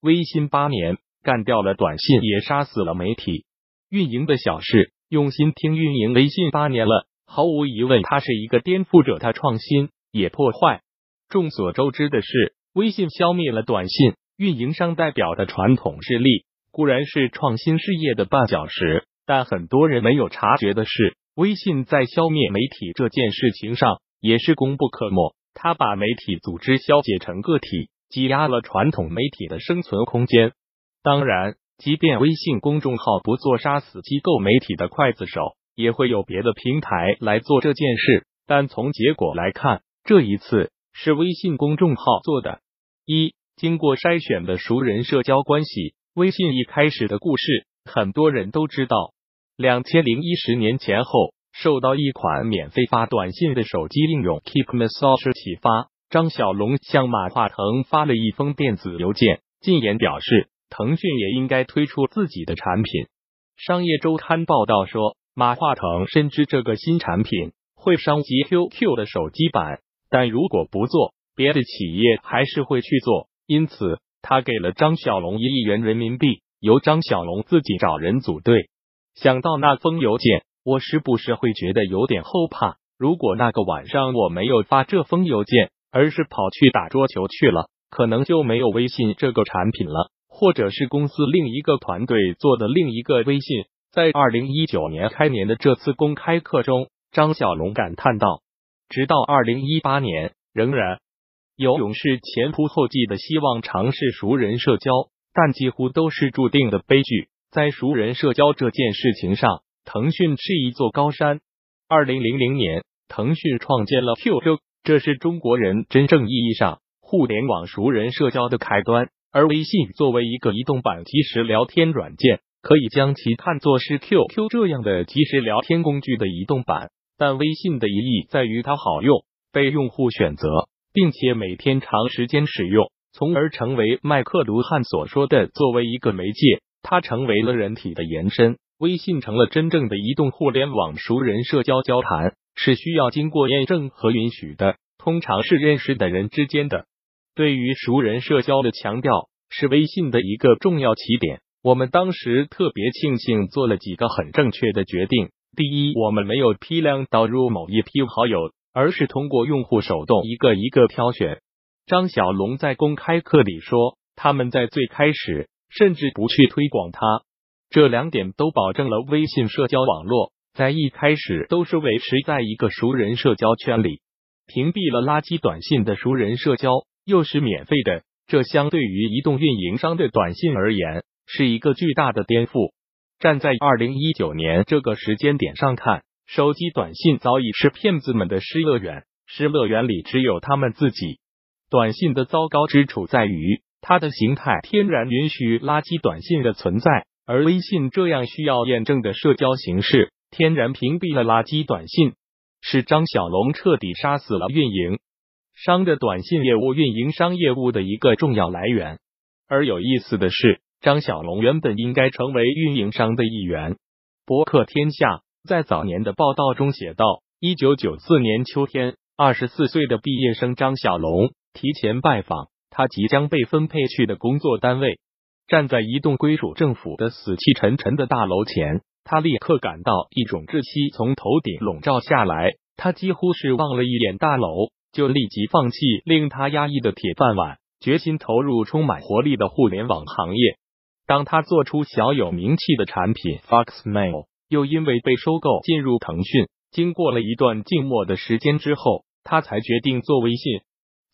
微信八年，干掉了短信，也杀死了媒体。运营的小事，用心听。运营微信八年了，毫无疑问，它是一个颠覆者。它创新，也破坏。众所周知的是，微信消灭了短信运营商代表的传统势力，固然是创新事业的绊脚石。但很多人没有察觉的是，微信在消灭媒体这件事情上也是功不可没。他把媒体组织消解成个体，挤压了传统媒体的生存空间。当然，即便微信公众号不做杀死机构媒体的刽子手，也会有别的平台来做这件事。但从结果来看，这一次是微信公众号做的。一经过筛选的熟人社交关系，微信一开始的故事，很多人都知道。两千零一十年前后，受到一款免费发短信的手机应用 Keep Message 启发，张小龙向马化腾发了一封电子邮件，进言表示腾讯也应该推出自己的产品。商业周刊报道说，马化腾深知这个新产品会伤及 QQ 的手机版，但如果不做，别的企业还是会去做，因此他给了张小龙一亿元人民币，由张小龙自己找人组队。想到那封邮件，我时不时会觉得有点后怕。如果那个晚上我没有发这封邮件，而是跑去打桌球去了，可能就没有微信这个产品了，或者是公司另一个团队做的另一个微信。在二零一九年开年的这次公开课中，张小龙感叹道：“直到二零一八年，仍然有勇士前仆后继的希望尝试熟人社交，但几乎都是注定的悲剧。”在熟人社交这件事情上，腾讯是一座高山。二零零零年，腾讯创建了 QQ，这是中国人真正意义上互联网熟人社交的开端。而微信作为一个移动版即时聊天软件，可以将其看作是 QQ 这样的即时聊天工具的移动版。但微信的意义在于它好用，被用户选择，并且每天长时间使用，从而成为麦克卢汉所说的作为一个媒介。它成为了人体的延伸，微信成了真正的移动互联网熟人社交交谈，是需要经过验证和允许的，通常是认识的人之间的。对于熟人社交的强调是微信的一个重要起点。我们当时特别庆幸做了几个很正确的决定：第一，我们没有批量导入某一批好友，而是通过用户手动一个一个挑选。张小龙在公开课里说，他们在最开始。甚至不去推广它，这两点都保证了微信社交网络在一开始都是维持在一个熟人社交圈里。屏蔽了垃圾短信的熟人社交又是免费的，这相对于移动运营商的短信而言是一个巨大的颠覆。站在二零一九年这个时间点上看，手机短信早已是骗子们的失乐园，失乐园里只有他们自己。短信的糟糕之处在于。它的形态天然允许垃圾短信的存在，而微信这样需要验证的社交形式，天然屏蔽了垃圾短信，是张小龙彻底杀死了运营商的短信业务、运营商业务的一个重要来源。而有意思的是，张小龙原本应该成为运营商的一员。博客天下在早年的报道中写道：，一九九四年秋天，二十四岁的毕业生张小龙提前拜访。他即将被分配去的工作单位，站在一栋归属政府的死气沉沉的大楼前，他立刻感到一种窒息从头顶笼罩下来。他几乎是望了一眼大楼，就立即放弃令他压抑的铁饭碗，决心投入充满活力的互联网行业。当他做出小有名气的产品 Foxmail，又因为被收购进入腾讯，经过了一段静默的时间之后，他才决定做微信。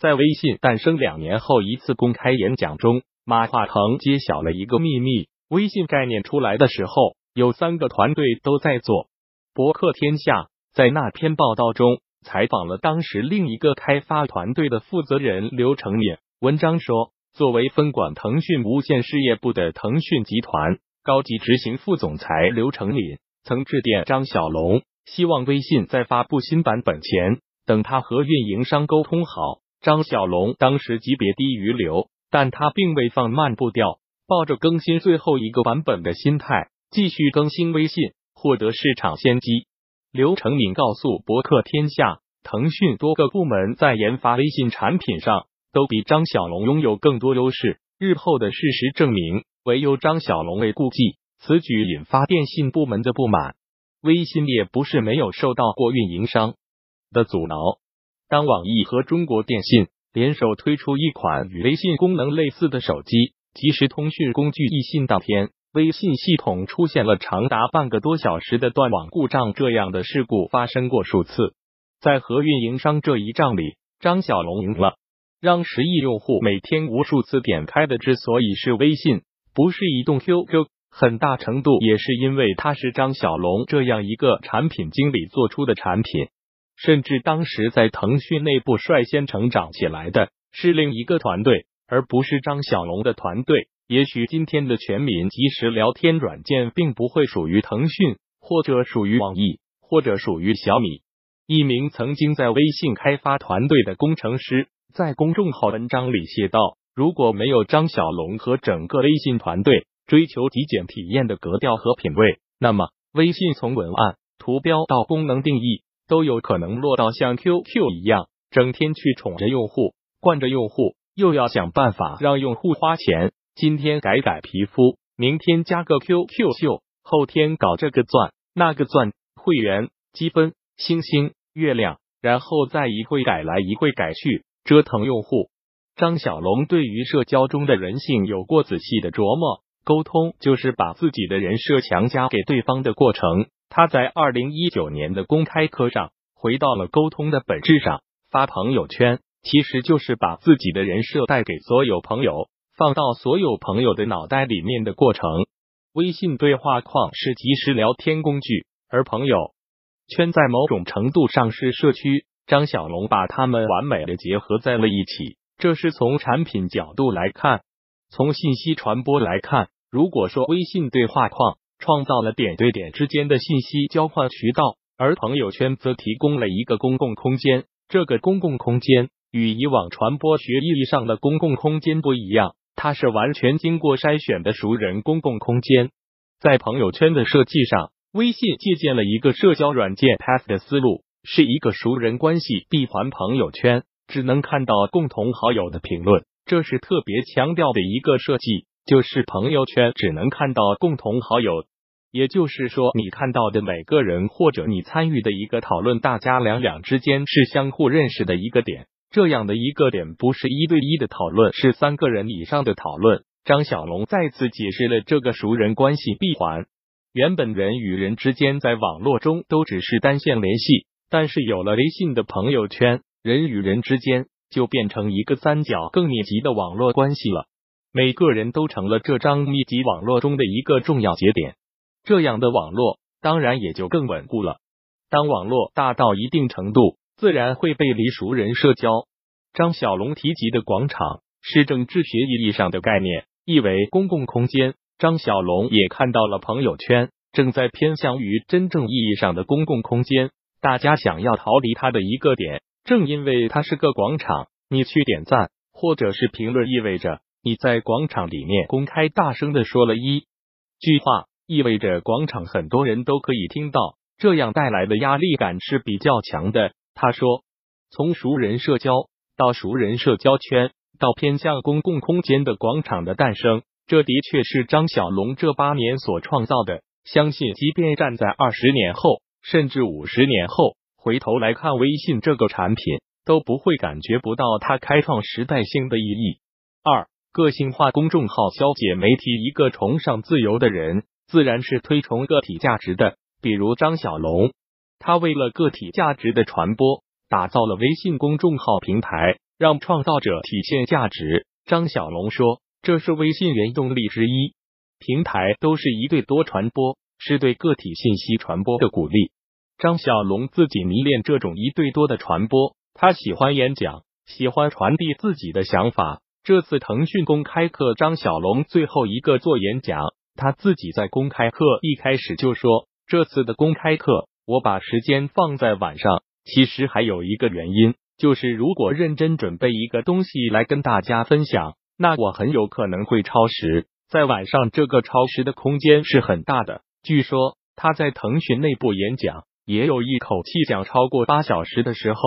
在微信诞生两年后一次公开演讲中，马化腾揭晓了一个秘密：微信概念出来的时候，有三个团队都在做。博客天下在那篇报道中采访了当时另一个开发团队的负责人刘成敏。文章说，作为分管腾讯无线事业部的腾讯集团高级执行副总裁刘成敏曾致电张小龙，希望微信在发布新版本前，等他和运营商沟通好。张小龙当时级别低于刘，但他并未放慢步调，抱着更新最后一个版本的心态，继续更新微信，获得市场先机。刘成敏告诉博客天下，腾讯多个部门在研发微信产品上都比张小龙拥有更多优势，日后的事实证明，唯有张小龙未顾忌，此举引发电信部门的不满。微信也不是没有受到过运营商的阻挠。当网易和中国电信联手推出一款与微信功能类似的手机即时通讯工具易信当天，微信系统出现了长达半个多小时的断网故障，这样的事故发生过数次。在和运营商这一仗里，张小龙赢了。让十亿用户每天无数次点开的，之所以是微信，不是移动 QQ，很大程度也是因为它是张小龙这样一个产品经理做出的产品。甚至当时在腾讯内部率先成长起来的是另一个团队，而不是张小龙的团队。也许今天的全民即时聊天软件并不会属于腾讯，或者属于网易，或者属于小米。一名曾经在微信开发团队的工程师。在公众号文章里写道：“如果没有张小龙和整个微信团队追求极简体验的格调和品味，那么微信从文案、图标到功能定义，都有可能落到像 QQ 一样，整天去宠着用户、惯着用户，又要想办法让用户花钱。今天改改皮肤，明天加个 QQ 秀，后天搞这个钻那个钻，会员积分、星星、月亮，然后再一会改来一会改去。”折腾用户，张小龙对于社交中的人性有过仔细的琢磨。沟通就是把自己的人设强加给对方的过程。他在二零一九年的公开课上回到了沟通的本质上，发朋友圈其实就是把自己的人设带给所有朋友，放到所有朋友的脑袋里面的过程。微信对话框是即时聊天工具，而朋友圈在某种程度上是社区。张小龙把他们完美的结合在了一起，这是从产品角度来看。从信息传播来看，如果说微信对话框创造了点对点之间的信息交换渠道，而朋友圈则提供了一个公共空间，这个公共空间与以往传播学意义上的公共空间不一样，它是完全经过筛选的熟人公共空间。在朋友圈的设计上，微信借鉴了一个社交软件 Pass 的思路。是一个熟人关系闭环朋友圈，只能看到共同好友的评论，这是特别强调的一个设计。就是朋友圈只能看到共同好友，也就是说，你看到的每个人或者你参与的一个讨论，大家两两之间是相互认识的一个点。这样的一个点不是一对一的讨论，是三个人以上的讨论。张小龙再次解释了这个熟人关系闭环。原本人与人之间在网络中都只是单线联系。但是有了微信的朋友圈，人与人之间就变成一个三角更密集的网络关系了。每个人都成了这张密集网络中的一个重要节点，这样的网络当然也就更稳固了。当网络大到一定程度，自然会背离熟人社交。张小龙提及的广场是政治学意义上的概念，意为公共空间。张小龙也看到了朋友圈正在偏向于真正意义上的公共空间。大家想要逃离它的一个点，正因为它是个广场，你去点赞或者是评论，意味着你在广场里面公开大声的说了一句话，意味着广场很多人都可以听到，这样带来的压力感是比较强的。他说，从熟人社交到熟人社交圈，到偏向公共空间的广场的诞生，这的确是张小龙这八年所创造的。相信，即便站在二十年后。甚至五十年后回头来看微信这个产品，都不会感觉不到它开创时代性的意义。二、个性化公众号消解媒体，一个崇尚自由的人，自然是推崇个体价值的。比如张小龙，他为了个体价值的传播，打造了微信公众号平台，让创造者体现价值。张小龙说，这是微信原动力之一。平台都是一对多传播。是对个体信息传播的鼓励。张小龙自己迷恋这种一对多的传播，他喜欢演讲，喜欢传递自己的想法。这次腾讯公开课，张小龙最后一个做演讲，他自己在公开课一开始就说：“这次的公开课，我把时间放在晚上。其实还有一个原因，就是如果认真准备一个东西来跟大家分享，那我很有可能会超时。在晚上，这个超时的空间是很大的。”据说他在腾讯内部演讲，也有一口气讲超过八小时的时候。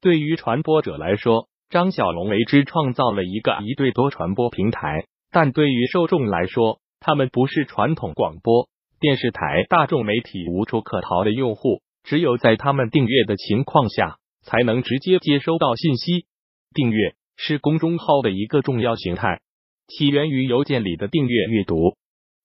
对于传播者来说，张小龙为之创造了一个一对多传播平台，但对于受众来说，他们不是传统广播电视台、大众媒体无处可逃的用户，只有在他们订阅的情况下，才能直接接收到信息。订阅是公众号的一个重要形态，起源于邮件里的订阅阅读。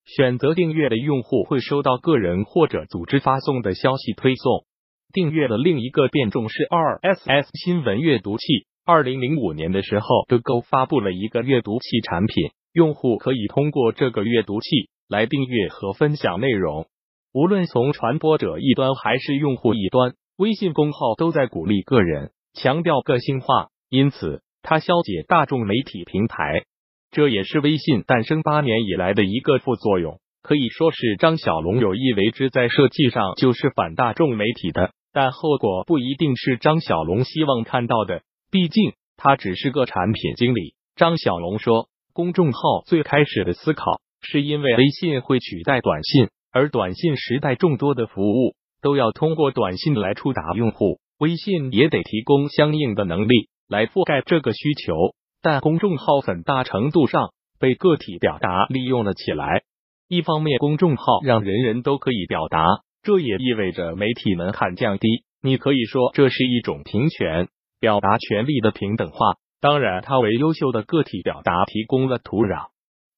选择订阅的用户会收到个人或者组织发送的消息推送。订阅的另一个变种是 RSS 新闻阅读器。二零零五年的时候，Google 发布了一个阅读器产品，用户可以通过这个阅读器来订阅和分享内容。无论从传播者一端还是用户一端，微信公号都在鼓励个人，强调个性化，因此它消解大众媒体平台。这也是微信诞生八年以来的一个副作用，可以说是张小龙有意为之，在设计上就是反大众媒体的，但后果不一定是张小龙希望看到的，毕竟他只是个产品经理。张小龙说，公众号最开始的思考是因为微信会取代短信，而短信时代众多的服务都要通过短信来触达用户，微信也得提供相应的能力来覆盖这个需求。但公众号很大程度上被个体表达利用了起来。一方面，公众号让人人都可以表达，这也意味着媒体门槛降低。你可以说这是一种平权、表达权利的平等化。当然，它为优秀的个体表达提供了土壤。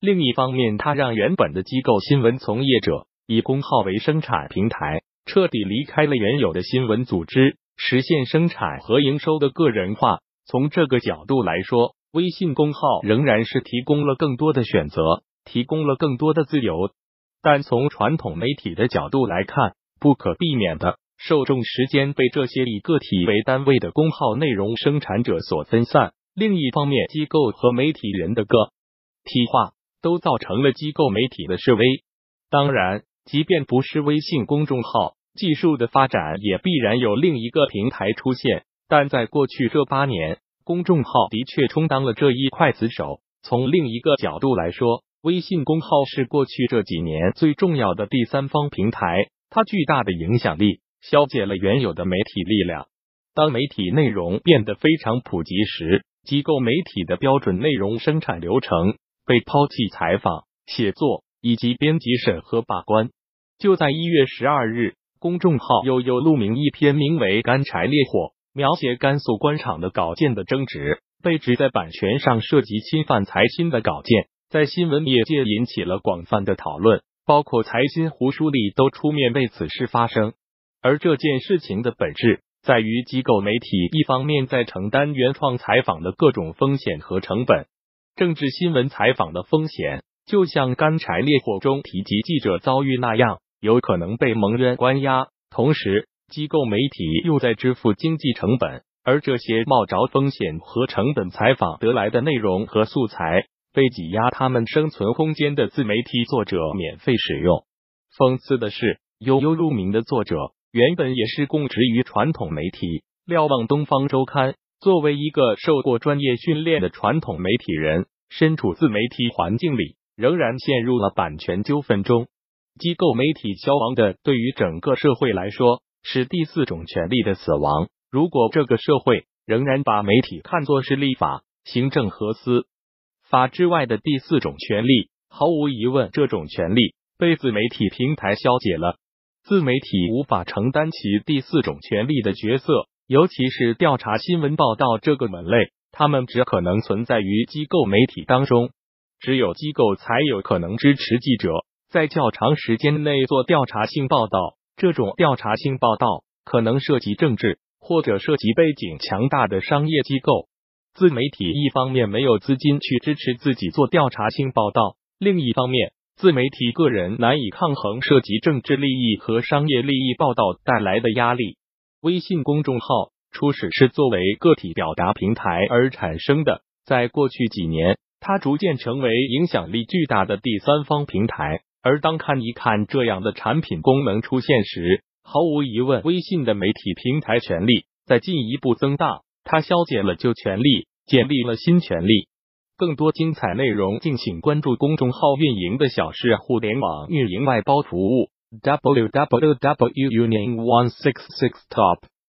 另一方面，它让原本的机构新闻从业者以公号为生产平台，彻底离开了原有的新闻组织，实现生产和营收的个人化。从这个角度来说，微信公号仍然是提供了更多的选择，提供了更多的自由，但从传统媒体的角度来看，不可避免的受众时间被这些以个体为单位的公号内容生产者所分散。另一方面，机构和媒体人的个体化都造成了机构媒体的示威。当然，即便不是微信公众号，技术的发展也必然有另一个平台出现。但在过去这八年。公众号的确充当了这一刽子手。从另一个角度来说，微信公号是过去这几年最重要的第三方平台，它巨大的影响力消解了原有的媒体力量。当媒体内容变得非常普及时，机构媒体的标准内容生产流程被抛弃，采访、写作以及编辑审核把关。就在一月十二日，公众号悠悠录明一篇名为《干柴烈火》。描写甘肃官场的稿件的争执，被指在版权上涉及侵犯财新的稿件，在新闻业界引起了广泛的讨论，包括财新、胡舒立都出面为此事发声。而这件事情的本质在于，机构媒体一方面在承担原创采访的各种风险和成本，政治新闻采访的风险，就像《干柴烈火》中提及记者遭遇那样，有可能被蒙冤关押，同时。机构媒体又在支付经济成本，而这些冒着风险和成本采访得来的内容和素材，被挤压他们生存空间的自媒体作者免费使用。讽刺的是，悠悠入名的作者原本也是供职于传统媒体，瞭望东方周刊。作为一个受过专业训练的传统媒体人，身处自媒体环境里，仍然陷入了版权纠纷中。机构媒体消亡的，对于整个社会来说。是第四种权利的死亡。如果这个社会仍然把媒体看作是立法、行政和司法之外的第四种权利，毫无疑问，这种权利被自媒体平台消解了。自媒体无法承担起第四种权利的角色，尤其是调查新闻报道这个门类，他们只可能存在于机构媒体当中。只有机构才有可能支持记者在较长时间内做调查性报道。这种调查性报道可能涉及政治或者涉及背景强大的商业机构。自媒体一方面没有资金去支持自己做调查性报道，另一方面，自媒体个人难以抗衡涉及政治利益和商业利益报道带来的压力。微信公众号初始是作为个体表达平台而产生的，在过去几年，它逐渐成为影响力巨大的第三方平台。而当看一看这样的产品功能出现时，毫无疑问，微信的媒体平台权力在进一步增大，它消解了旧权力，建立了新权力。更多精彩内容，敬请关注公众号“运营的小事互联网运营外包服务” www.union166top